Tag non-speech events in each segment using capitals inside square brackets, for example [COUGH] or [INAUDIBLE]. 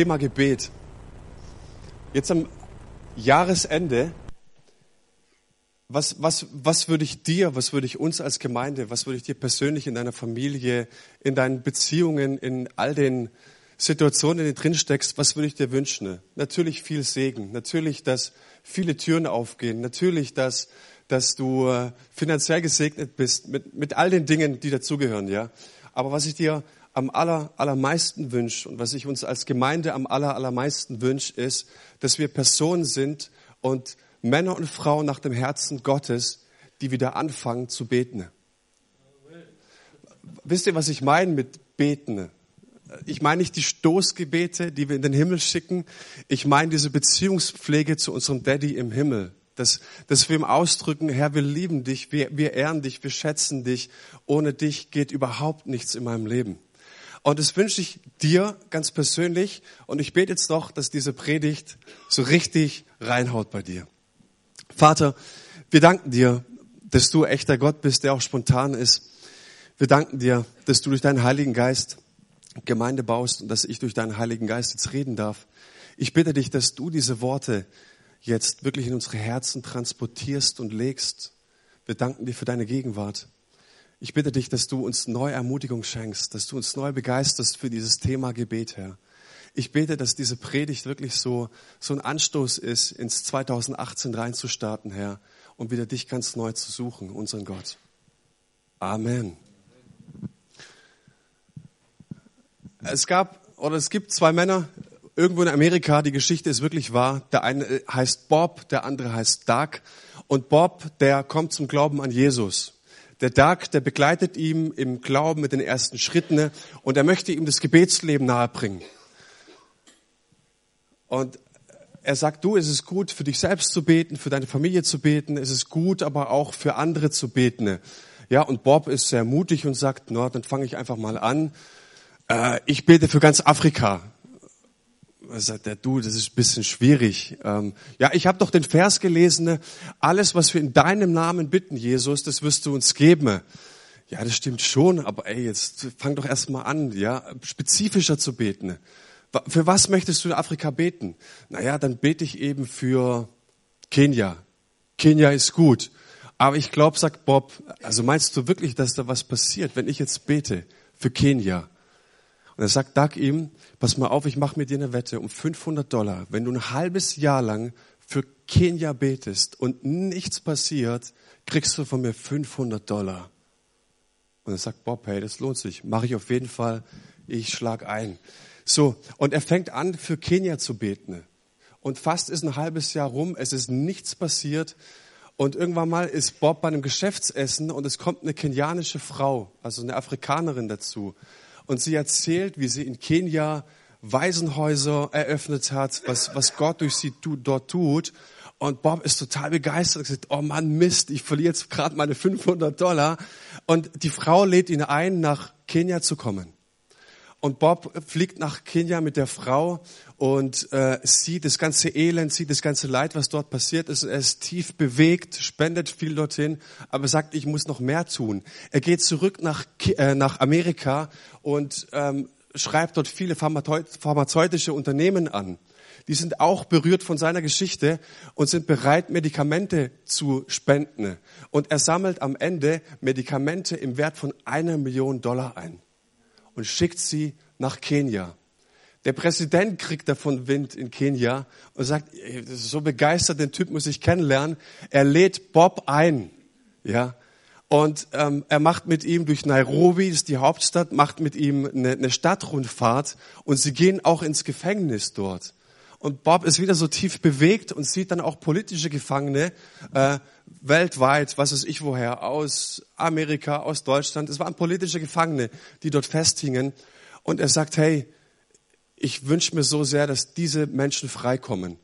Thema Gebet. Jetzt am Jahresende, was, was, was würde ich dir, was würde ich uns als Gemeinde, was würde ich dir persönlich in deiner Familie, in deinen Beziehungen, in all den Situationen, in denen du drin steckst, was würde ich dir wünschen? Natürlich viel Segen, natürlich, dass viele Türen aufgehen, natürlich, dass, dass du äh, finanziell gesegnet bist mit, mit all den Dingen, die dazugehören, ja. Aber was ich dir am aller, allermeisten wünsche und was ich uns als Gemeinde am aller, allermeisten wünsche, ist, dass wir Personen sind und Männer und Frauen nach dem Herzen Gottes, die wieder anfangen zu beten. Wisst ihr, was ich meine mit beten? Ich meine nicht die Stoßgebete, die wir in den Himmel schicken. Ich meine diese Beziehungspflege zu unserem Daddy im Himmel. Dass, dass wir ihm ausdrücken, Herr, wir lieben dich, wir, wir ehren dich, wir schätzen dich. Ohne dich geht überhaupt nichts in meinem Leben. Und das wünsche ich dir ganz persönlich. Und ich bete jetzt doch, dass diese Predigt so richtig reinhaut bei dir. Vater, wir danken dir, dass du echter Gott bist, der auch spontan ist. Wir danken dir, dass du durch deinen Heiligen Geist Gemeinde baust und dass ich durch deinen Heiligen Geist jetzt reden darf. Ich bitte dich, dass du diese Worte jetzt wirklich in unsere Herzen transportierst und legst. Wir danken dir für deine Gegenwart. Ich bitte dich, dass du uns neue Ermutigung schenkst, dass du uns neu begeisterst für dieses Thema Gebet, Herr. Ich bete, dass diese Predigt wirklich so, so ein Anstoß ist, ins 2018 reinzustarten, Herr, und wieder dich ganz neu zu suchen, unseren Gott. Amen. Es gab oder es gibt zwei Männer irgendwo in Amerika, die Geschichte ist wirklich wahr. Der eine heißt Bob, der andere heißt Doug. Und Bob, der kommt zum Glauben an Jesus. Der Doug, der begleitet ihm im Glauben mit den ersten Schritten und er möchte ihm das Gebetsleben nahebringen. Und er sagt, du, es ist gut, für dich selbst zu beten, für deine Familie zu beten, es ist gut, aber auch für andere zu beten. Ja, und Bob ist sehr mutig und sagt, na, dann fange ich einfach mal an. Äh, ich bete für ganz Afrika. Da sagt er, du, das ist ein bisschen schwierig. Ähm, ja, ich habe doch den Vers gelesen, alles, was wir in deinem Namen bitten, Jesus, das wirst du uns geben. Ja, das stimmt schon, aber ey, jetzt fang doch erst mal an, ja, spezifischer zu beten. Für was möchtest du in Afrika beten? Naja, dann bete ich eben für Kenia. Kenia ist gut. Aber ich glaube, sagt Bob, also meinst du wirklich, dass da was passiert, wenn ich jetzt bete für Kenia? Und er sagt Doug ihm, pass mal auf, ich mache mit dir eine Wette um 500 Dollar. Wenn du ein halbes Jahr lang für Kenia betest und nichts passiert, kriegst du von mir 500 Dollar. Und er sagt Bob, hey, das lohnt sich. Mache ich auf jeden Fall. Ich schlag ein. So, und er fängt an, für Kenia zu beten. Und fast ist ein halbes Jahr rum, es ist nichts passiert. Und irgendwann mal ist Bob bei einem Geschäftsessen und es kommt eine kenianische Frau, also eine Afrikanerin dazu und sie erzählt, wie sie in Kenia Waisenhäuser eröffnet hat, was, was Gott durch sie tu, dort tut. Und Bob ist total begeistert und sagt, oh Mann, Mist, ich verliere jetzt gerade meine 500 Dollar. Und die Frau lädt ihn ein, nach Kenia zu kommen. Und Bob fliegt nach Kenia mit der Frau und äh, sieht das ganze Elend, sieht das ganze Leid, was dort passiert ist. Er ist tief bewegt, spendet viel dorthin, aber sagt, ich muss noch mehr tun. Er geht zurück nach, äh, nach Amerika und ähm, schreibt dort viele pharmazeutische Unternehmen an. Die sind auch berührt von seiner Geschichte und sind bereit, Medikamente zu spenden. Und er sammelt am Ende Medikamente im Wert von einer Million Dollar ein und schickt sie nach Kenia. Der Präsident kriegt davon Wind in Kenia und sagt, so begeistert, den Typ muss ich kennenlernen. Er lädt Bob ein, ja, und ähm, er macht mit ihm durch Nairobi, das ist die Hauptstadt, macht mit ihm eine, eine Stadtrundfahrt und sie gehen auch ins Gefängnis dort. Und Bob ist wieder so tief bewegt und sieht dann auch politische Gefangene äh, weltweit, was weiß ich woher, aus Amerika, aus Deutschland. Es waren politische Gefangene, die dort festhingen. Und er sagt, hey, ich wünsche mir so sehr, dass diese Menschen freikommen.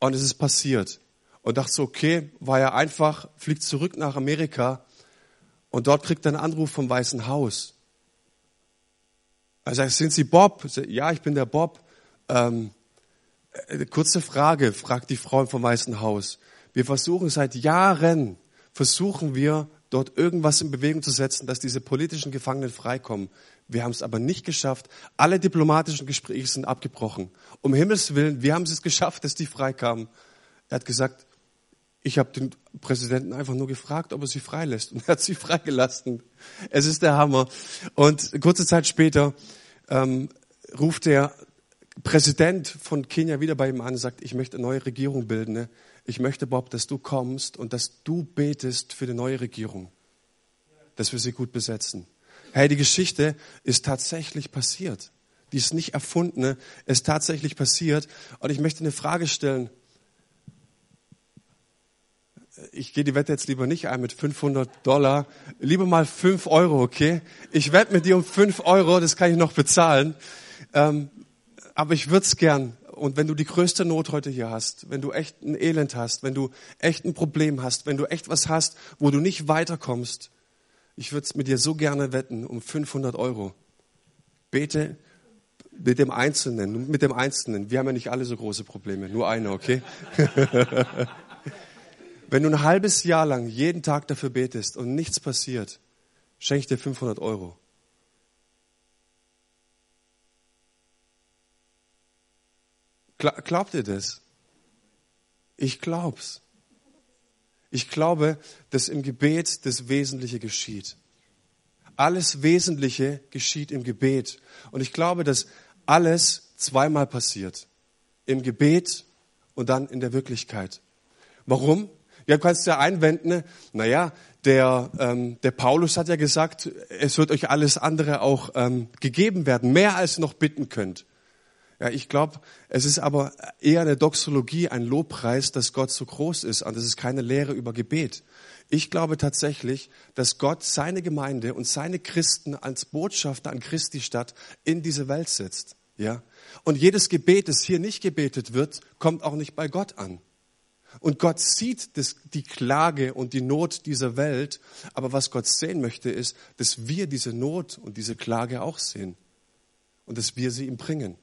Und es ist passiert. Und dachte so, okay, war ja einfach, fliegt zurück nach Amerika und dort kriegt er einen Anruf vom Weißen Haus. Er sagt, sind Sie Bob? Ja, ich bin der Bob. Ähm, äh, kurze Frage, fragt die Frau vom Weißen Haus. Wir versuchen seit Jahren, versuchen wir dort irgendwas in Bewegung zu setzen, dass diese politischen Gefangenen freikommen. Wir haben es aber nicht geschafft. Alle diplomatischen Gespräche sind abgebrochen. Um Himmels Willen, wir haben es geschafft, dass die freikamen. Er hat gesagt, ich habe den Präsidenten einfach nur gefragt, ob er sie freilässt. Und er hat sie [LAUGHS] freigelassen. Es ist der Hammer. Und kurze Zeit später ähm, ruft der Präsident von Kenia wieder bei ihm an und sagt, ich möchte eine neue Regierung bilden. Ne? Ich möchte, Bob, dass du kommst und dass du betest für die neue Regierung, dass wir sie gut besetzen. Hey, die Geschichte ist tatsächlich passiert. Die ist nicht erfundene, ist tatsächlich passiert. Und ich möchte eine Frage stellen ich gehe die Wette jetzt lieber nicht ein mit 500 Dollar, lieber mal 5 Euro, okay? Ich wette mit dir um 5 Euro, das kann ich noch bezahlen. Ähm, aber ich würde es gern. Und wenn du die größte Not heute hier hast, wenn du echt ein Elend hast, wenn du echt ein Problem hast, wenn du echt was hast, wo du nicht weiterkommst, ich würde es mit dir so gerne wetten um 500 Euro. Bete mit dem Einzelnen, mit dem Einzelnen. Wir haben ja nicht alle so große Probleme, nur einer, okay? [LAUGHS] Wenn du ein halbes Jahr lang jeden Tag dafür betest und nichts passiert, schenke ich dir 500 Euro. Glaubt ihr das? Ich glaub's. Ich glaube, dass im Gebet das Wesentliche geschieht. Alles Wesentliche geschieht im Gebet. Und ich glaube, dass alles zweimal passiert. Im Gebet und dann in der Wirklichkeit. Warum? Ja, du kannst ja einwenden, naja, der, ähm, der Paulus hat ja gesagt, es wird euch alles andere auch ähm, gegeben werden, mehr als ihr noch bitten könnt. Ja, ich glaube, es ist aber eher eine Doxologie, ein Lobpreis, dass Gott so groß ist und das ist keine Lehre über Gebet. Ich glaube tatsächlich, dass Gott seine Gemeinde und seine Christen als Botschafter an Christi Stadt in diese Welt setzt. Ja? Und jedes Gebet, das hier nicht gebetet wird, kommt auch nicht bei Gott an. Und Gott sieht das, die Klage und die Not dieser Welt. Aber was Gott sehen möchte, ist, dass wir diese Not und diese Klage auch sehen. Und dass wir sie ihm bringen.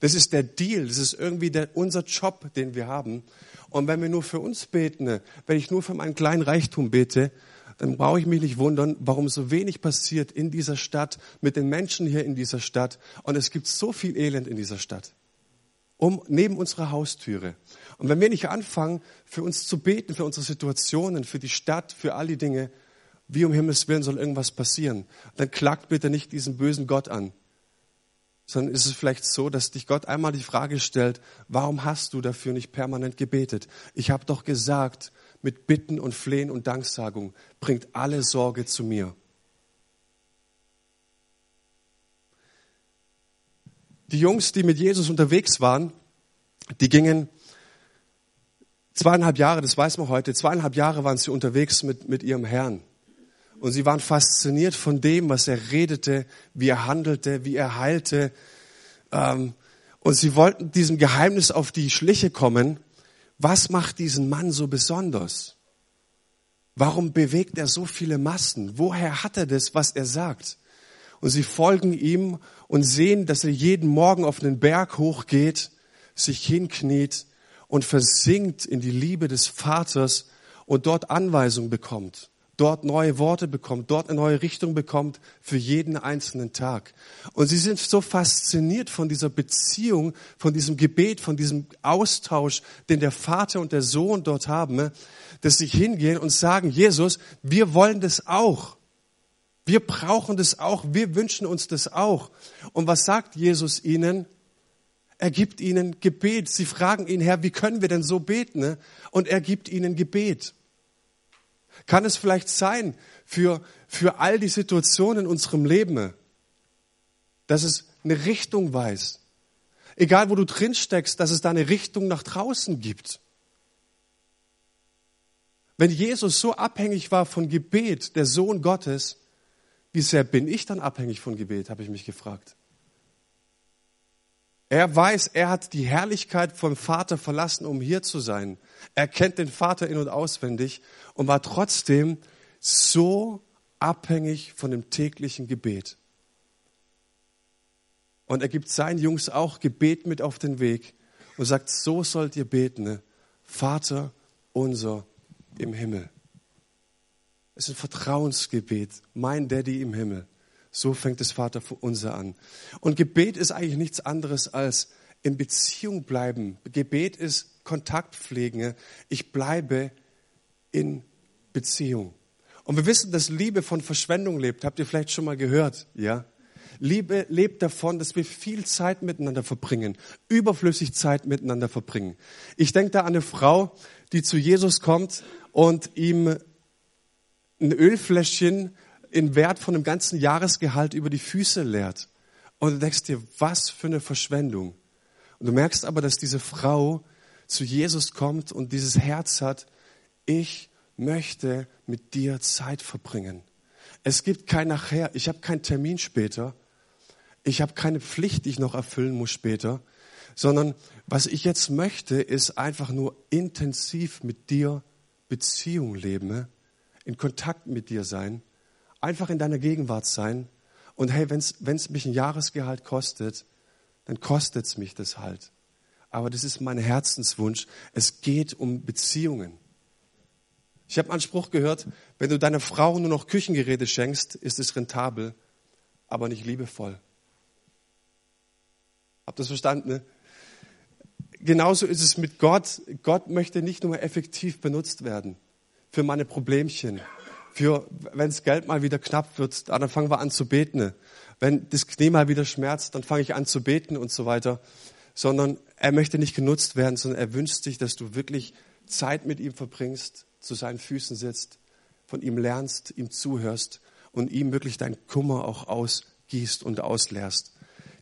Das ist der Deal. Das ist irgendwie der, unser Job, den wir haben. Und wenn wir nur für uns beten, wenn ich nur für meinen kleinen Reichtum bete, dann brauche ich mich nicht wundern, warum so wenig passiert in dieser Stadt, mit den Menschen hier in dieser Stadt. Und es gibt so viel Elend in dieser Stadt. Um, neben unserer Haustüre. Und wenn wir nicht anfangen, für uns zu beten, für unsere Situationen, für die Stadt, für all die Dinge, wie um Himmels Willen soll irgendwas passieren, dann klagt bitte nicht diesen bösen Gott an. Sondern ist es vielleicht so, dass dich Gott einmal die Frage stellt, warum hast du dafür nicht permanent gebetet? Ich habe doch gesagt, mit Bitten und Flehen und Danksagung bringt alle Sorge zu mir. Die Jungs, die mit Jesus unterwegs waren, die gingen Zweieinhalb Jahre, das weiß man heute, zweieinhalb Jahre waren sie unterwegs mit, mit ihrem Herrn. Und sie waren fasziniert von dem, was er redete, wie er handelte, wie er heilte. Ähm, und sie wollten diesem Geheimnis auf die Schliche kommen. Was macht diesen Mann so besonders? Warum bewegt er so viele Massen? Woher hat er das, was er sagt? Und sie folgen ihm und sehen, dass er jeden Morgen auf einen Berg hochgeht, sich hinkniet und versinkt in die Liebe des Vaters und dort Anweisungen bekommt, dort neue Worte bekommt, dort eine neue Richtung bekommt für jeden einzelnen Tag. Und sie sind so fasziniert von dieser Beziehung, von diesem Gebet, von diesem Austausch, den der Vater und der Sohn dort haben, dass sie hingehen und sagen, Jesus, wir wollen das auch. Wir brauchen das auch. Wir wünschen uns das auch. Und was sagt Jesus ihnen? Er gibt ihnen Gebet. Sie fragen ihn, Herr, wie können wir denn so beten? Ne? Und er gibt ihnen Gebet. Kann es vielleicht sein für, für all die Situationen in unserem Leben, dass es eine Richtung weiß? Egal wo du drin steckst, dass es da eine Richtung nach draußen gibt. Wenn Jesus so abhängig war von Gebet, der Sohn Gottes, wie sehr bin ich dann abhängig von Gebet, habe ich mich gefragt. Er weiß, er hat die Herrlichkeit vom Vater verlassen, um hier zu sein. Er kennt den Vater in und auswendig und war trotzdem so abhängig von dem täglichen Gebet. Und er gibt seinen Jungs auch Gebet mit auf den Weg und sagt, so sollt ihr beten, ne? Vater unser im Himmel. Es ist ein Vertrauensgebet. Mein Daddy im Himmel. So fängt das Vater unser an. Und Gebet ist eigentlich nichts anderes als in Beziehung bleiben. Gebet ist Kontakt pflegen. Ich bleibe in Beziehung. Und wir wissen, dass Liebe von Verschwendung lebt. Habt ihr vielleicht schon mal gehört? Ja? Liebe lebt davon, dass wir viel Zeit miteinander verbringen, überflüssig Zeit miteinander verbringen. Ich denke da an eine Frau, die zu Jesus kommt und ihm ein Ölfläschchen in Wert von einem ganzen Jahresgehalt über die Füße leert. Und du denkst dir, was für eine Verschwendung. Und du merkst aber, dass diese Frau zu Jesus kommt und dieses Herz hat, ich möchte mit dir Zeit verbringen. Es gibt kein Nachher, ich habe keinen Termin später, ich habe keine Pflicht, die ich noch erfüllen muss später, sondern was ich jetzt möchte, ist einfach nur intensiv mit dir Beziehung leben, in Kontakt mit dir sein, einfach in deiner Gegenwart sein. Und hey, wenn es mich ein Jahresgehalt kostet, dann kostet es mich das halt. Aber das ist mein Herzenswunsch. Es geht um Beziehungen. Ich habe einen Spruch gehört, wenn du deiner Frau nur noch Küchengeräte schenkst, ist es rentabel, aber nicht liebevoll. Habt ihr das verstanden? Ne? Genauso ist es mit Gott. Gott möchte nicht nur effektiv benutzt werden für meine Problemchen, für wenn das Geld mal wieder knapp wird, dann fangen wir an zu beten. Wenn das Knie mal wieder schmerzt, dann fange ich an zu beten und so weiter. Sondern er möchte nicht genutzt werden, sondern er wünscht sich, dass du wirklich Zeit mit ihm verbringst, zu seinen Füßen sitzt, von ihm lernst, ihm zuhörst und ihm wirklich dein Kummer auch ausgießt und ausleerst.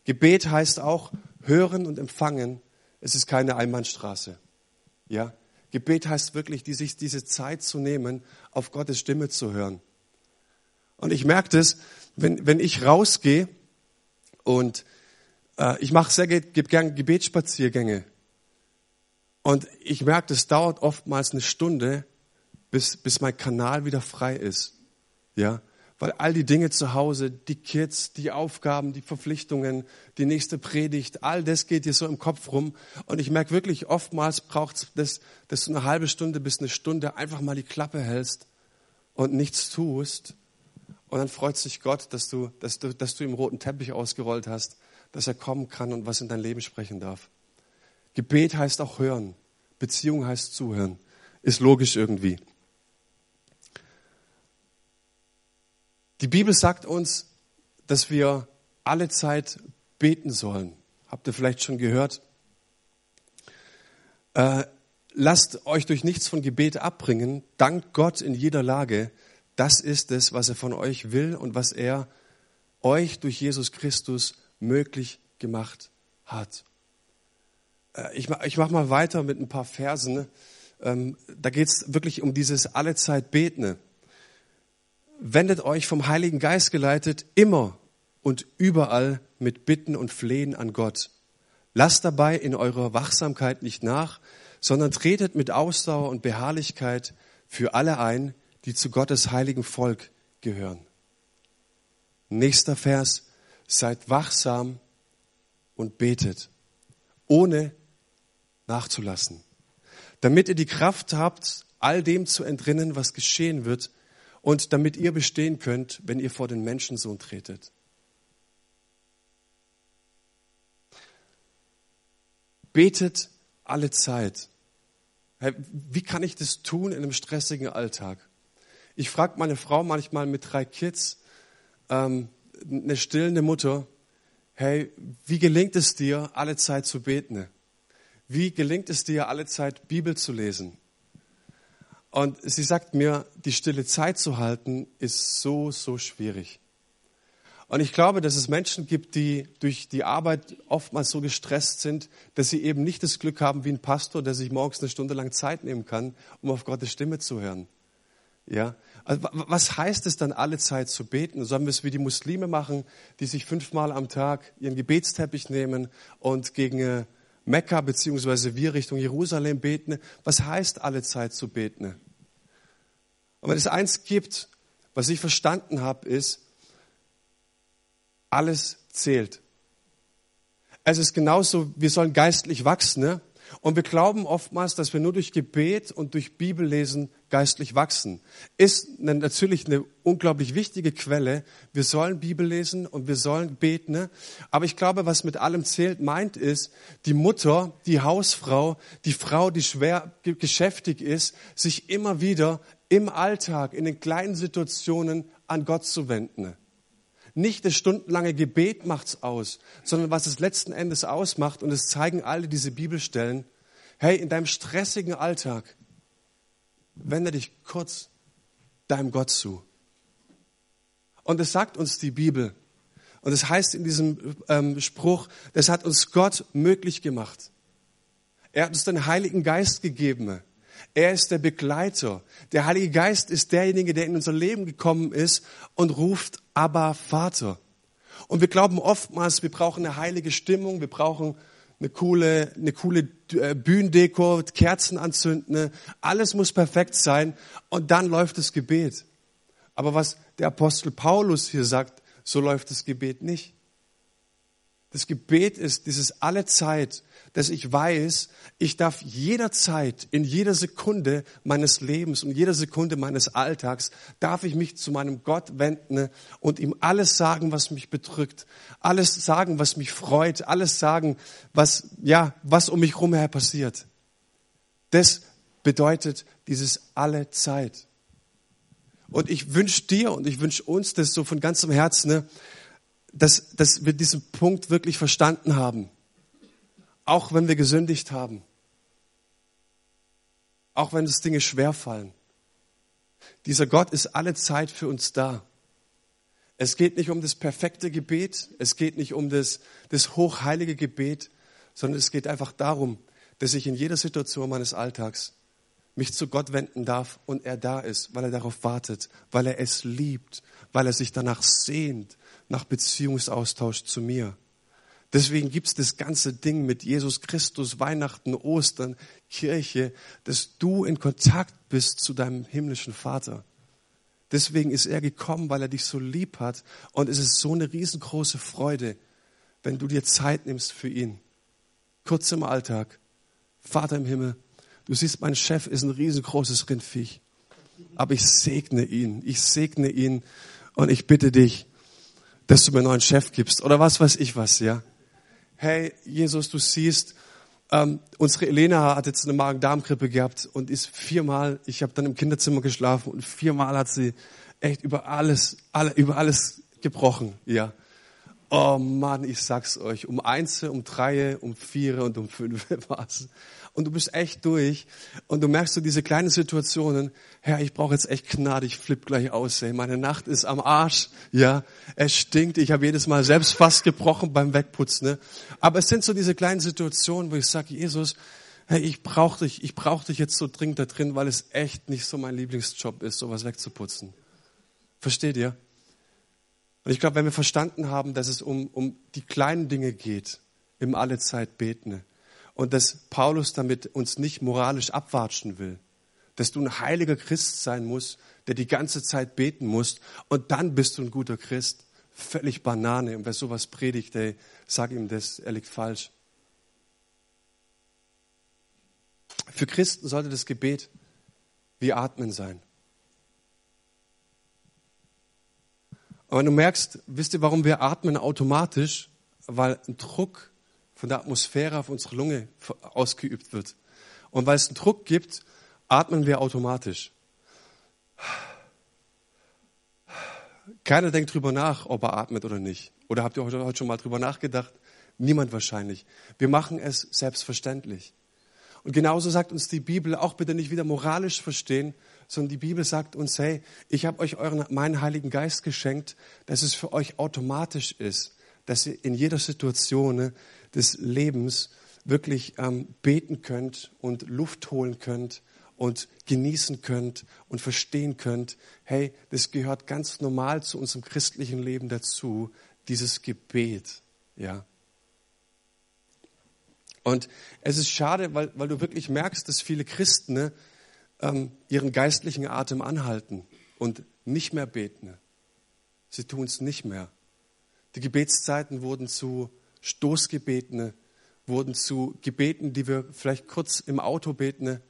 Gebet heißt auch hören und empfangen. Es ist keine Einbahnstraße. Ja? Gebet heißt wirklich, die, sich diese Zeit zu nehmen, auf Gottes Stimme zu hören. Und ich merke das, wenn, wenn ich rausgehe und äh, ich mache sehr gern Gebetsspaziergänge. Und ich merke, das dauert oftmals eine Stunde, bis, bis mein Kanal wieder frei ist. Ja, weil all die Dinge zu Hause, die Kids, die Aufgaben, die Verpflichtungen, die nächste Predigt, all das geht dir so im Kopf rum. Und ich merke wirklich, oftmals braucht es das, dass du eine halbe Stunde bis eine Stunde einfach mal die Klappe hältst und nichts tust. Und dann freut sich Gott, dass du, dass du, dass du ihm roten Teppich ausgerollt hast, dass er kommen kann und was in dein Leben sprechen darf. Gebet heißt auch hören. Beziehung heißt zuhören. Ist logisch irgendwie. Die Bibel sagt uns, dass wir alle Zeit beten sollen. Habt ihr vielleicht schon gehört? Äh, lasst euch durch nichts von Gebet abbringen. Dankt Gott in jeder Lage. Das ist es, was er von euch will und was er euch durch Jesus Christus möglich gemacht hat. Äh, ich mache ich mach mal weiter mit ein paar Versen. Ähm, da geht es wirklich um dieses allezeit Beten wendet euch vom Heiligen Geist geleitet immer und überall mit Bitten und Flehen an Gott. Lasst dabei in eurer Wachsamkeit nicht nach, sondern tretet mit Ausdauer und Beharrlichkeit für alle ein, die zu Gottes heiligen Volk gehören. Nächster Vers, seid wachsam und betet, ohne nachzulassen, damit ihr die Kraft habt, all dem zu entrinnen, was geschehen wird, und damit ihr bestehen könnt, wenn ihr vor den Menschensohn tretet. Betet alle Zeit. Wie kann ich das tun in einem stressigen Alltag? Ich frage meine Frau manchmal mit drei Kids, ähm, eine stillende Mutter, hey, wie gelingt es dir, alle Zeit zu beten? Wie gelingt es dir, alle Zeit Bibel zu lesen? Und sie sagt mir, die stille Zeit zu halten, ist so, so schwierig. Und ich glaube, dass es Menschen gibt, die durch die Arbeit oftmals so gestresst sind, dass sie eben nicht das Glück haben wie ein Pastor, der sich morgens eine Stunde lang Zeit nehmen kann, um auf Gottes Stimme zu hören. Ja, also, was heißt es dann, alle Zeit zu beten? Sollen wir es wie die Muslime machen, die sich fünfmal am Tag ihren Gebetsteppich nehmen und gegen äh, Mekka beziehungsweise wir Richtung Jerusalem beten. Was heißt alle Zeit zu beten? Und wenn es eins gibt, was ich verstanden habe, ist, alles zählt. Es ist genauso, wir sollen geistlich wachsen. Ne? Und wir glauben oftmals, dass wir nur durch Gebet und durch Bibellesen geistlich wachsen. Ist natürlich eine unglaublich wichtige Quelle. Wir sollen Bibel lesen und wir sollen beten. Ne? Aber ich glaube, was mit allem zählt, meint ist, die Mutter, die Hausfrau, die Frau, die schwer geschäftig ist, sich immer wieder im Alltag, in den kleinen Situationen an Gott zu wenden. Nicht das stundenlange Gebet macht's aus, sondern was es letzten Endes ausmacht, und es zeigen alle diese Bibelstellen, hey, in deinem stressigen Alltag, wende dich kurz deinem Gott zu. Und es sagt uns die Bibel, und es heißt in diesem ähm, Spruch, das hat uns Gott möglich gemacht. Er hat uns den Heiligen Geist gegeben. Er ist der Begleiter. Der Heilige Geist ist derjenige, der in unser Leben gekommen ist und ruft, aber Vater. Und wir glauben oftmals, wir brauchen eine heilige Stimmung, wir brauchen eine coole, eine coole äh, Bühnendeko, Kerzen anzünden, alles muss perfekt sein und dann läuft das Gebet. Aber was der Apostel Paulus hier sagt, so läuft das Gebet nicht. Das Gebet ist dieses alle Zeit dass ich weiß, ich darf jederzeit, in jeder Sekunde meines Lebens und jeder Sekunde meines Alltags, darf ich mich zu meinem Gott wenden und ihm alles sagen, was mich bedrückt, alles sagen, was mich freut, alles sagen, was, ja, was um mich herum her passiert. Das bedeutet dieses alle Zeit. Und ich wünsche dir und ich wünsche uns das so von ganzem Herzen, ne, dass, dass wir diesen Punkt wirklich verstanden haben auch wenn wir gesündigt haben. Auch wenn uns Dinge schwerfallen. Dieser Gott ist alle Zeit für uns da. Es geht nicht um das perfekte Gebet, es geht nicht um das, das hochheilige Gebet, sondern es geht einfach darum, dass ich in jeder Situation meines Alltags mich zu Gott wenden darf und er da ist, weil er darauf wartet, weil er es liebt, weil er sich danach sehnt, nach Beziehungsaustausch zu mir. Deswegen gibt's das ganze Ding mit Jesus Christus, Weihnachten, Ostern, Kirche, dass du in Kontakt bist zu deinem himmlischen Vater. Deswegen ist er gekommen, weil er dich so lieb hat. Und es ist so eine riesengroße Freude, wenn du dir Zeit nimmst für ihn. Kurz im Alltag. Vater im Himmel, du siehst, mein Chef ist ein riesengroßes Rindviech. Aber ich segne ihn. Ich segne ihn. Und ich bitte dich, dass du mir einen neuen Chef gibst. Oder was weiß ich was, ja hey Jesus, du siehst, ähm, unsere Elena hat jetzt eine Magen-Darm-Grippe gehabt und ist viermal, ich habe dann im Kinderzimmer geschlafen und viermal hat sie echt über alles, alle, über alles gebrochen, ja. Oh Mann, ich sag's euch, um eins, um drei, um vier und um fünf [LAUGHS] war's und du bist echt durch und du merkst so diese kleinen Situationen, Herr, ich brauche jetzt echt Gnade, ich flipp gleich aus, ey. meine Nacht ist am Arsch, ja, es stinkt, ich habe jedes Mal selbst fast gebrochen beim Wegputzen, ne? aber es sind so diese kleinen Situationen, wo ich sage, Jesus, hey, ich brauche dich, ich brauche dich jetzt so dringend da drin, weil es echt nicht so mein Lieblingsjob ist, sowas wegzuputzen. Versteht ihr? Und ich glaube, wenn wir verstanden haben, dass es um, um die kleinen Dinge geht, im alle Zeit beten, und dass Paulus damit uns nicht moralisch abwatschen will. Dass du ein heiliger Christ sein musst, der die ganze Zeit beten muss und dann bist du ein guter Christ. Völlig Banane. Und wer sowas predigt, ey, sag ihm das, er liegt falsch. Für Christen sollte das Gebet wie Atmen sein. Aber du merkst, wisst ihr, warum wir atmen automatisch? Weil ein Druck von der Atmosphäre auf unsere Lunge ausgeübt wird. Und weil es einen Druck gibt, atmen wir automatisch. Keiner denkt drüber nach, ob er atmet oder nicht. Oder habt ihr heute schon mal drüber nachgedacht? Niemand wahrscheinlich. Wir machen es selbstverständlich. Und genauso sagt uns die Bibel, auch bitte nicht wieder moralisch verstehen, sondern die Bibel sagt uns, hey, ich habe euch euren, meinen Heiligen Geist geschenkt, dass es für euch automatisch ist, dass ihr in jeder Situation ne, des Lebens wirklich ähm, beten könnt und Luft holen könnt und genießen könnt und verstehen könnt, hey, das gehört ganz normal zu unserem christlichen Leben dazu, dieses Gebet, ja. Und es ist schade, weil, weil du wirklich merkst, dass viele Christen ne, ähm, ihren geistlichen Atem anhalten und nicht mehr beten. Sie tun es nicht mehr. Die Gebetszeiten wurden zu Stoßgebeten wurden zu Gebeten, die wir vielleicht kurz im Auto beten,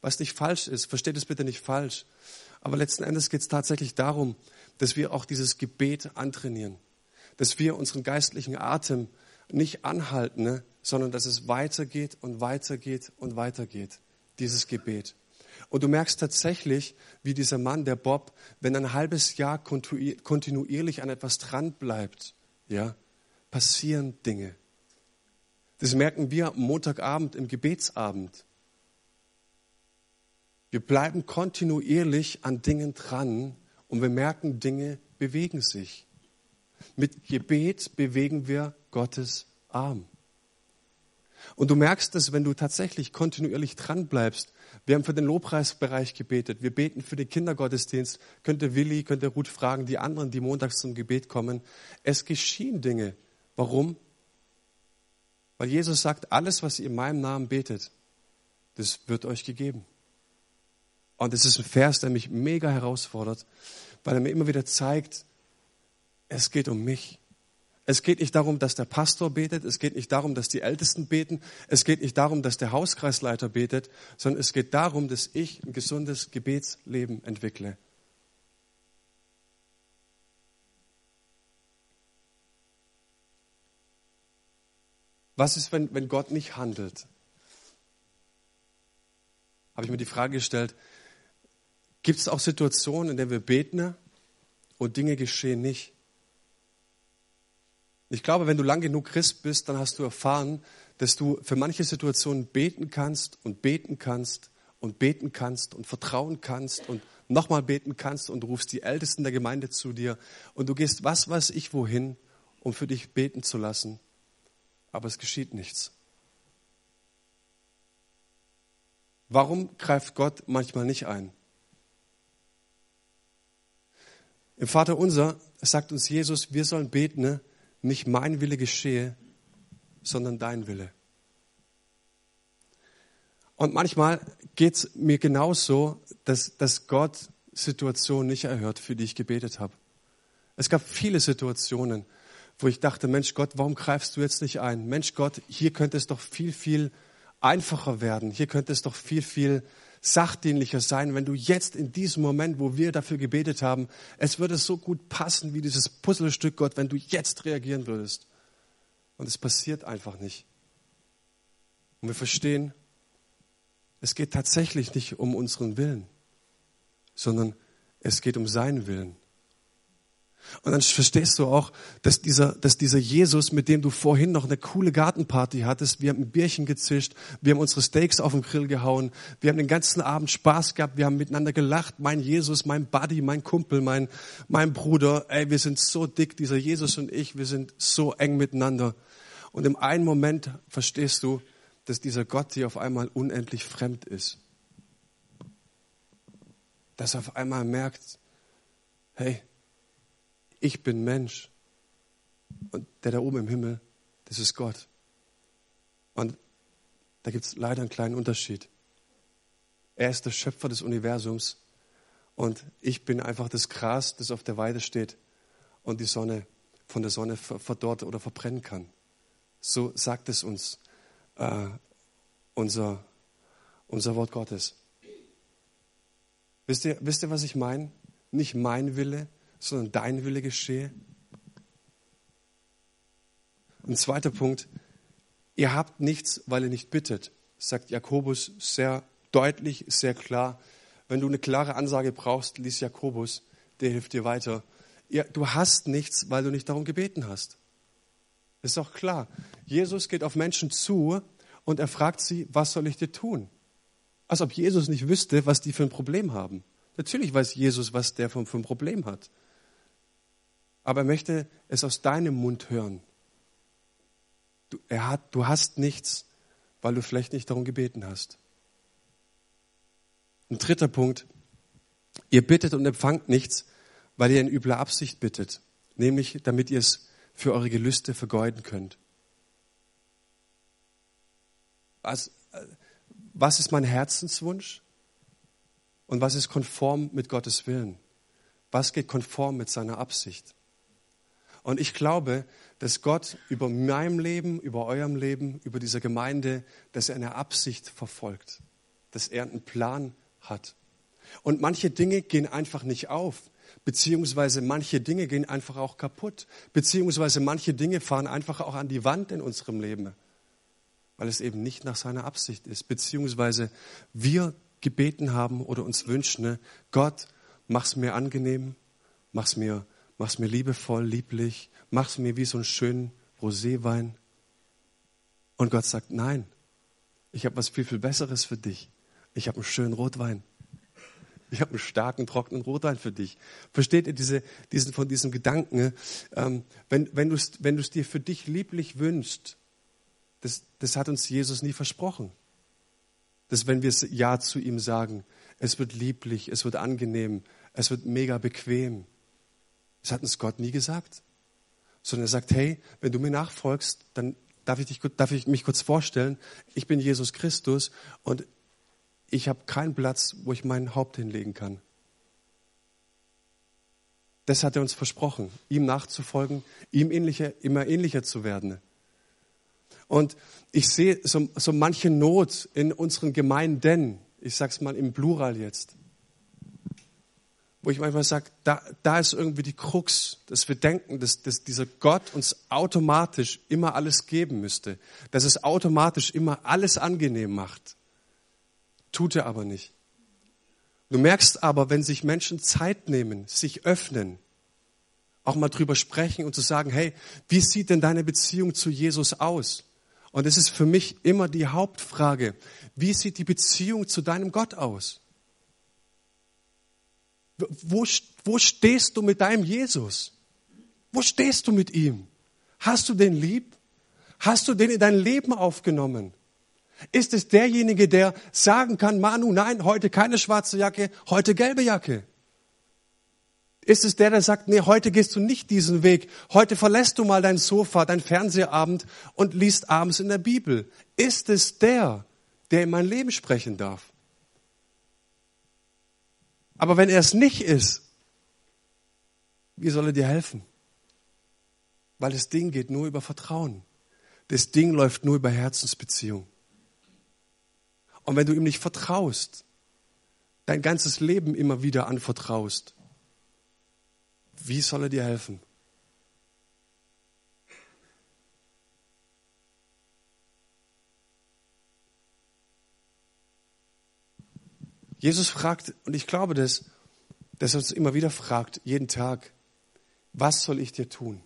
was nicht falsch ist. Versteht es bitte nicht falsch. Aber letzten Endes geht es tatsächlich darum, dass wir auch dieses Gebet antrainieren, dass wir unseren geistlichen Atem nicht anhalten, ne, sondern dass es weitergeht und weitergeht und weitergeht, dieses Gebet. Und du merkst tatsächlich, wie dieser Mann, der Bob, wenn ein halbes Jahr kontinuierlich an etwas dran bleibt, ja, passieren Dinge. Das merken wir am Montagabend im Gebetsabend. Wir bleiben kontinuierlich an Dingen dran und wir merken, Dinge bewegen sich. Mit Gebet bewegen wir Gottes Arm. Und du merkst es, wenn du tatsächlich kontinuierlich dran bleibst. Wir haben für den Lobpreisbereich gebetet. Wir beten für den Kindergottesdienst. Könnte Willi, könnte Ruth fragen, die anderen, die montags zum Gebet kommen. Es geschehen Dinge. Warum? Weil Jesus sagt, alles, was ihr in meinem Namen betet, das wird euch gegeben. Und es ist ein Vers, der mich mega herausfordert, weil er mir immer wieder zeigt, es geht um mich. Es geht nicht darum, dass der Pastor betet, es geht nicht darum, dass die Ältesten beten, es geht nicht darum, dass der Hauskreisleiter betet, sondern es geht darum, dass ich ein gesundes Gebetsleben entwickle. Was ist, wenn, wenn Gott nicht handelt? Habe ich mir die Frage gestellt, gibt es auch Situationen, in denen wir beten und Dinge geschehen nicht? Ich glaube, wenn du lang genug Christ bist, dann hast du erfahren, dass du für manche Situationen beten kannst und beten kannst und beten kannst und vertrauen kannst und nochmal beten kannst und du rufst die Ältesten der Gemeinde zu dir und du gehst was weiß ich wohin, um für dich beten zu lassen aber es geschieht nichts. Warum greift Gott manchmal nicht ein? Im Vater unser sagt uns Jesus, wir sollen beten, ne? nicht mein Wille geschehe, sondern dein Wille. Und manchmal geht es mir genauso, dass, dass Gott Situationen nicht erhört, für die ich gebetet habe. Es gab viele Situationen, wo ich dachte, Mensch Gott, warum greifst du jetzt nicht ein? Mensch Gott, hier könnte es doch viel, viel einfacher werden. Hier könnte es doch viel, viel sachdienlicher sein, wenn du jetzt in diesem Moment, wo wir dafür gebetet haben, es würde so gut passen wie dieses Puzzlestück, Gott, wenn du jetzt reagieren würdest. Und es passiert einfach nicht. Und wir verstehen, es geht tatsächlich nicht um unseren Willen, sondern es geht um seinen Willen. Und dann verstehst du auch, dass dieser, dass dieser Jesus, mit dem du vorhin noch eine coole Gartenparty hattest, wir haben ein Bierchen gezischt, wir haben unsere Steaks auf den Grill gehauen, wir haben den ganzen Abend Spaß gehabt, wir haben miteinander gelacht, mein Jesus, mein Buddy, mein Kumpel, mein, mein Bruder, ey, wir sind so dick, dieser Jesus und ich, wir sind so eng miteinander. Und im einen Moment verstehst du, dass dieser Gott dir auf einmal unendlich fremd ist. Dass er auf einmal merkt, hey, ich bin Mensch. Und der da oben im Himmel, das ist Gott. Und da gibt es leider einen kleinen Unterschied. Er ist der Schöpfer des Universums und ich bin einfach das Gras, das auf der Weide steht und die Sonne von der Sonne verdorrt oder verbrennen kann. So sagt es uns äh, unser, unser Wort Gottes. Wisst ihr, wisst ihr, was ich meine? Nicht mein Wille, sondern dein Wille geschehe. Ein zweiter Punkt, ihr habt nichts, weil ihr nicht bittet, sagt Jakobus sehr deutlich, sehr klar. Wenn du eine klare Ansage brauchst, lies Jakobus, der hilft dir weiter. Du hast nichts, weil du nicht darum gebeten hast. Ist auch klar. Jesus geht auf Menschen zu und er fragt sie, was soll ich dir tun? Als ob Jesus nicht wüsste, was die für ein Problem haben. Natürlich weiß Jesus, was der für ein Problem hat aber er möchte es aus deinem Mund hören. Du, er hat, du hast nichts, weil du vielleicht nicht darum gebeten hast. Ein dritter Punkt. Ihr bittet und empfangt nichts, weil ihr in übler Absicht bittet, nämlich damit ihr es für eure Gelüste vergeuden könnt. Was, was ist mein Herzenswunsch und was ist konform mit Gottes Willen? Was geht konform mit seiner Absicht? Und ich glaube, dass Gott über meinem Leben, über eurem Leben, über dieser Gemeinde, dass er eine Absicht verfolgt, dass er einen Plan hat. Und manche Dinge gehen einfach nicht auf, beziehungsweise manche Dinge gehen einfach auch kaputt, beziehungsweise manche Dinge fahren einfach auch an die Wand in unserem Leben, weil es eben nicht nach seiner Absicht ist, beziehungsweise wir gebeten haben oder uns wünschen, ne, Gott, mach's mir angenehm, mach's mir, mach's mir liebevoll, lieblich, mach's mir wie so einen schönen Roséwein. Und Gott sagt, nein, ich habe was viel, viel Besseres für dich. Ich habe einen schönen Rotwein. Ich habe einen starken, trockenen Rotwein für dich. Versteht ihr diese, diesen, von diesem Gedanken? Ähm, wenn wenn du es wenn dir für dich lieblich wünschst, das, das hat uns Jesus nie versprochen. Dass wenn wir Ja zu ihm sagen, es wird lieblich, es wird angenehm, es wird mega bequem. Das hat uns Gott nie gesagt. Sondern er sagt, hey, wenn du mir nachfolgst, dann darf ich, dich, darf ich mich kurz vorstellen, ich bin Jesus Christus und ich habe keinen Platz, wo ich mein Haupt hinlegen kann. Das hat er uns versprochen, ihm nachzufolgen, ihm ähnlicher, immer ähnlicher zu werden. Und ich sehe so, so manche Not in unseren Gemeinden, ich sage es mal im Plural jetzt, wo ich manchmal sage, da, da ist irgendwie die Krux, dass wir denken, dass, dass dieser Gott uns automatisch immer alles geben müsste, dass es automatisch immer alles angenehm macht. Tut er aber nicht. Du merkst aber, wenn sich Menschen Zeit nehmen, sich öffnen, auch mal drüber sprechen und zu sagen, hey, wie sieht denn deine Beziehung zu Jesus aus? Und es ist für mich immer die Hauptfrage, wie sieht die Beziehung zu deinem Gott aus? Wo, wo stehst du mit deinem Jesus? Wo stehst du mit ihm? Hast du den lieb? Hast du den in dein Leben aufgenommen? Ist es derjenige, der sagen kann, Manu, nein, heute keine schwarze Jacke, heute gelbe Jacke? Ist es der, der sagt, nee, heute gehst du nicht diesen Weg, heute verlässt du mal dein Sofa, dein Fernsehabend und liest abends in der Bibel? Ist es der, der in mein Leben sprechen darf? Aber wenn er es nicht ist, wie soll er dir helfen? Weil das Ding geht nur über Vertrauen. Das Ding läuft nur über Herzensbeziehung. Und wenn du ihm nicht vertraust, dein ganzes Leben immer wieder anvertraust, wie soll er dir helfen? Jesus fragt, und ich glaube, dass, dass er uns immer wieder fragt, jeden Tag, was soll ich dir tun?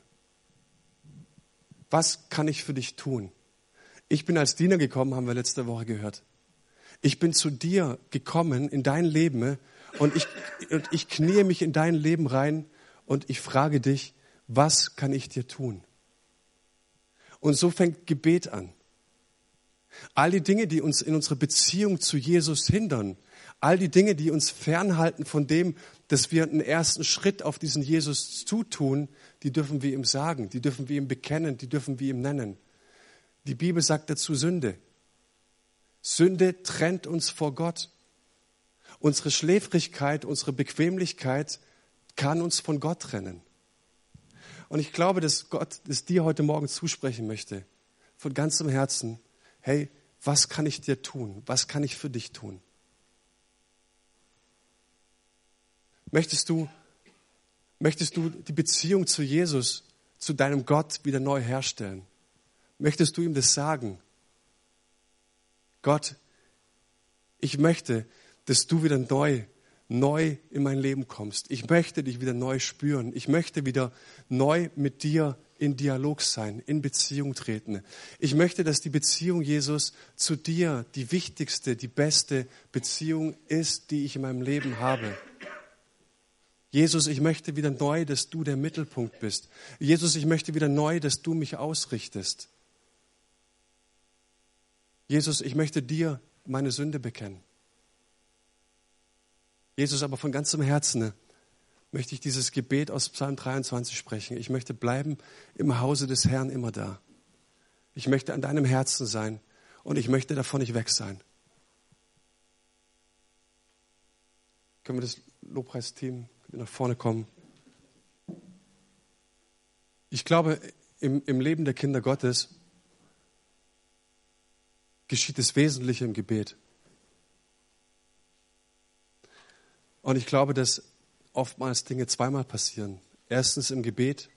Was kann ich für dich tun? Ich bin als Diener gekommen, haben wir letzte Woche gehört. Ich bin zu dir gekommen in dein Leben und ich, und ich kniee mich in dein Leben rein und ich frage dich, was kann ich dir tun? Und so fängt Gebet an. All die Dinge, die uns in unserer Beziehung zu Jesus hindern, all die Dinge, die uns fernhalten von dem, dass wir einen ersten Schritt auf diesen Jesus zutun, die dürfen wir ihm sagen, die dürfen wir ihm bekennen, die dürfen wir ihm nennen. Die Bibel sagt dazu Sünde. Sünde trennt uns vor Gott. Unsere Schläfrigkeit, unsere Bequemlichkeit kann uns von Gott trennen. Und ich glaube, dass Gott es dir heute Morgen zusprechen möchte, von ganzem Herzen, hey, was kann ich dir tun? Was kann ich für dich tun? Möchtest du, möchtest du die Beziehung zu Jesus, zu deinem Gott wieder neu herstellen? Möchtest du ihm das sagen? Gott, ich möchte, dass du wieder neu, neu in mein Leben kommst. Ich möchte dich wieder neu spüren. Ich möchte wieder neu mit dir in Dialog sein, in Beziehung treten. Ich möchte, dass die Beziehung Jesus zu dir die wichtigste, die beste Beziehung ist, die ich in meinem Leben habe. Jesus, ich möchte wieder neu, dass du der Mittelpunkt bist. Jesus, ich möchte wieder neu, dass du mich ausrichtest. Jesus, ich möchte dir meine Sünde bekennen. Jesus, aber von ganzem Herzen ne, möchte ich dieses Gebet aus Psalm 23 sprechen. Ich möchte bleiben im Hause des Herrn immer da. Ich möchte an deinem Herzen sein und ich möchte davon nicht weg sein. Können wir das Lobpreisteam nach vorne kommen? Ich glaube, im, im Leben der Kinder Gottes geschieht das Wesentliche im Gebet. Und ich glaube, dass oftmals Dinge zweimal passieren. Erstens im Gebet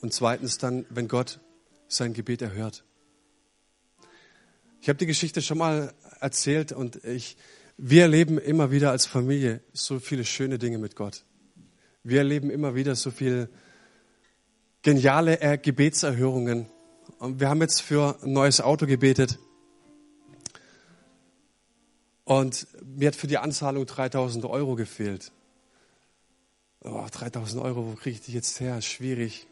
und zweitens dann, wenn Gott sein Gebet erhört. Ich habe die Geschichte schon mal erzählt und ich, wir erleben immer wieder als Familie so viele schöne Dinge mit Gott. Wir erleben immer wieder so viele geniale Gebetserhörungen. Und wir haben jetzt für ein neues Auto gebetet. Und mir hat für die Anzahlung 3000 Euro gefehlt. Oh, 3000 Euro, wo kriege ich die jetzt her? Schwierig.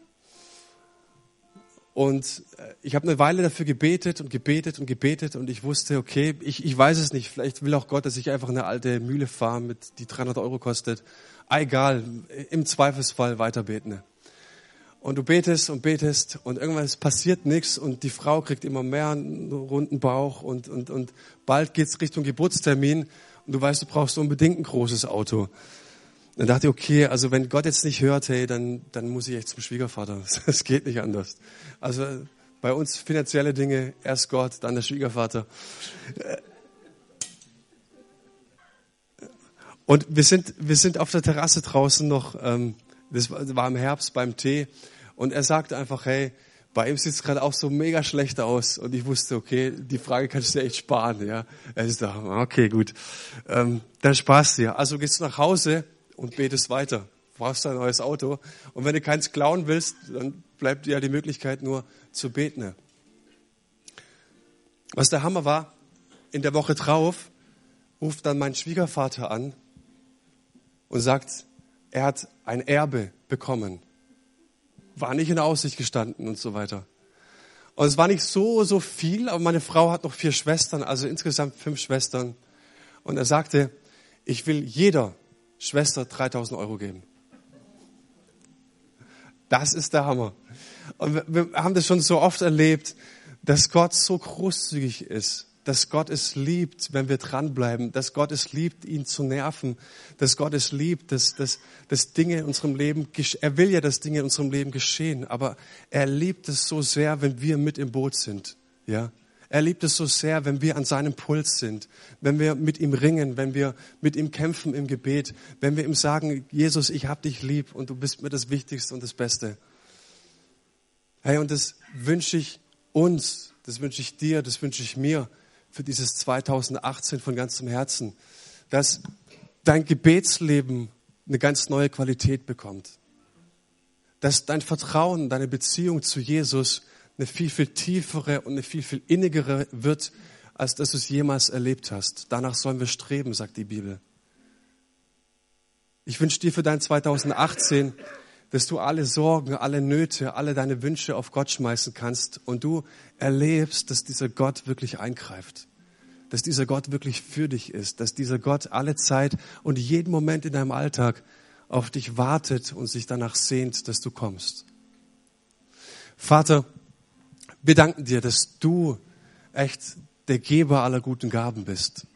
Und äh, ich habe eine Weile dafür gebetet und gebetet und gebetet und ich wusste, okay, ich, ich weiß es nicht. Vielleicht will auch Gott, dass ich einfach eine alte Mühle fahre, mit die 300 Euro kostet. Ah, egal, im Zweifelsfall weiter beten. Und du betest und betest und irgendwann passiert nichts und die Frau kriegt immer mehr einen runden Bauch und, und, und bald geht's Richtung Geburtstermin und du weißt, du brauchst unbedingt ein großes Auto. Dann dachte ich, okay, also wenn Gott jetzt nicht hört, hey, dann, dann muss ich echt zum Schwiegervater. [LAUGHS] Das geht nicht anders. Also bei uns finanzielle Dinge, erst Gott, dann der Schwiegervater. Und wir sind, wir sind auf der Terrasse draußen noch, ähm, das war im Herbst beim Tee, und er sagte einfach, hey, bei ihm sieht es gerade auch so mega schlecht aus. Und ich wusste, okay, die Frage kannst du dir echt sparen. Ja, Er ist da, okay, gut, ähm, dann sparst du dir. Also gehst du nach Hause und betest weiter. Brauchst ein neues Auto. Und wenn du keins klauen willst, dann bleibt dir ja die Möglichkeit nur zu beten. Was der Hammer war, in der Woche drauf ruft dann mein Schwiegervater an und sagt, er hat ein Erbe bekommen. War nicht in Aussicht gestanden und so weiter. Und es war nicht so, so viel, aber meine Frau hat noch vier Schwestern, also insgesamt fünf Schwestern. Und er sagte, ich will jeder Schwester 3000 Euro geben. Das ist der Hammer. Und wir haben das schon so oft erlebt, dass Gott so großzügig ist, dass Gott es liebt, wenn wir dranbleiben, dass Gott es liebt, ihn zu nerven, dass Gott es liebt, dass, dass, dass Dinge in unserem Leben, er will ja, dass Dinge in unserem Leben geschehen, aber er liebt es so sehr, wenn wir mit im Boot sind, ja. Er liebt es so sehr, wenn wir an seinem Puls sind, wenn wir mit ihm ringen, wenn wir mit ihm kämpfen im Gebet, wenn wir ihm sagen, Jesus, ich hab dich lieb und du bist mir das Wichtigste und das Beste. Hey, und das wünsche ich uns, das wünsche ich dir, das wünsche ich mir für dieses 2018 von ganzem Herzen, dass dein Gebetsleben eine ganz neue Qualität bekommt. Dass dein Vertrauen, deine Beziehung zu Jesus eine viel, viel tiefere und eine viel, viel innigere wird, als dass du es jemals erlebt hast. Danach sollen wir streben, sagt die Bibel. Ich wünsche dir für dein 2018, dass du alle Sorgen, alle Nöte, alle deine Wünsche auf Gott schmeißen kannst und du erlebst, dass dieser Gott wirklich eingreift. Dass dieser Gott wirklich für dich ist, dass dieser Gott alle Zeit und jeden Moment in deinem Alltag auf dich wartet und sich danach sehnt, dass du kommst. Vater, wir danken dir, dass du echt der Geber aller guten Gaben bist.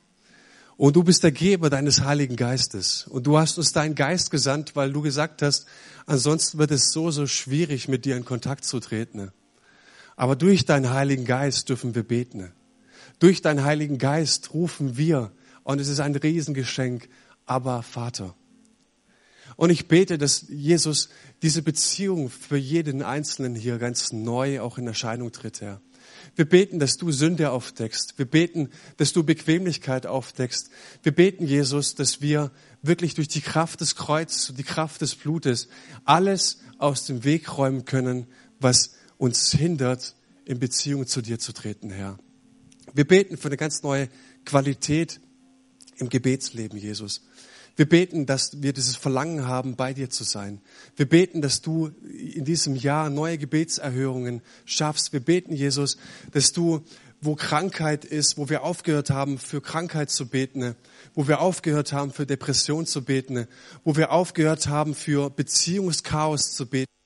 Und du bist der Geber deines Heiligen Geistes. Und du hast uns deinen Geist gesandt, weil du gesagt hast, ansonsten wird es so, so schwierig, mit dir in Kontakt zu treten. Aber durch deinen Heiligen Geist dürfen wir beten. Durch deinen Heiligen Geist rufen wir. Und es ist ein Riesengeschenk. Aber Vater. Und ich bete, dass Jesus diese Beziehung für jeden Einzelnen hier ganz neu auch in Erscheinung tritt, Herr. Wir beten, dass du Sünde aufdeckst. Wir beten, dass du Bequemlichkeit aufdeckst. Wir beten, Jesus, dass wir wirklich durch die Kraft des Kreuzes und die Kraft des Blutes alles aus dem Weg räumen können, was uns hindert, in Beziehung zu dir zu treten, Herr. Wir beten für eine ganz neue Qualität im Gebetsleben, Jesus. Wir beten, dass wir dieses Verlangen haben, bei dir zu sein. Wir beten, dass du in diesem Jahr neue Gebetserhörungen schaffst. Wir beten, Jesus, dass du, wo Krankheit ist, wo wir aufgehört haben, für Krankheit zu beten, wo wir aufgehört haben, für Depression zu beten, wo wir aufgehört haben, für Beziehungschaos zu beten,